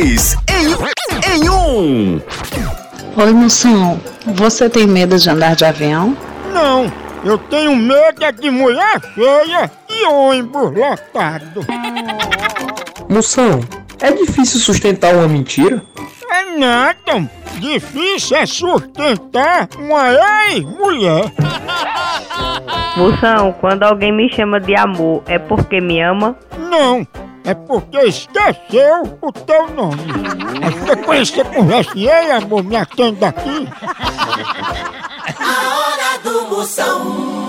Três em, em um. Oi, moção. Você tem medo de andar de avião? Não, eu tenho medo é de mulher feia e ônibus lotado. Moção, é difícil sustentar uma mentira? É nada. Difícil é sustentar uma ex-mulher. Moção, quando alguém me chama de amor, é porque me ama? Não, é porque esqueceu o teu nome. A frequência conversa e ei, amor, me atenda aqui. A hora do Moção.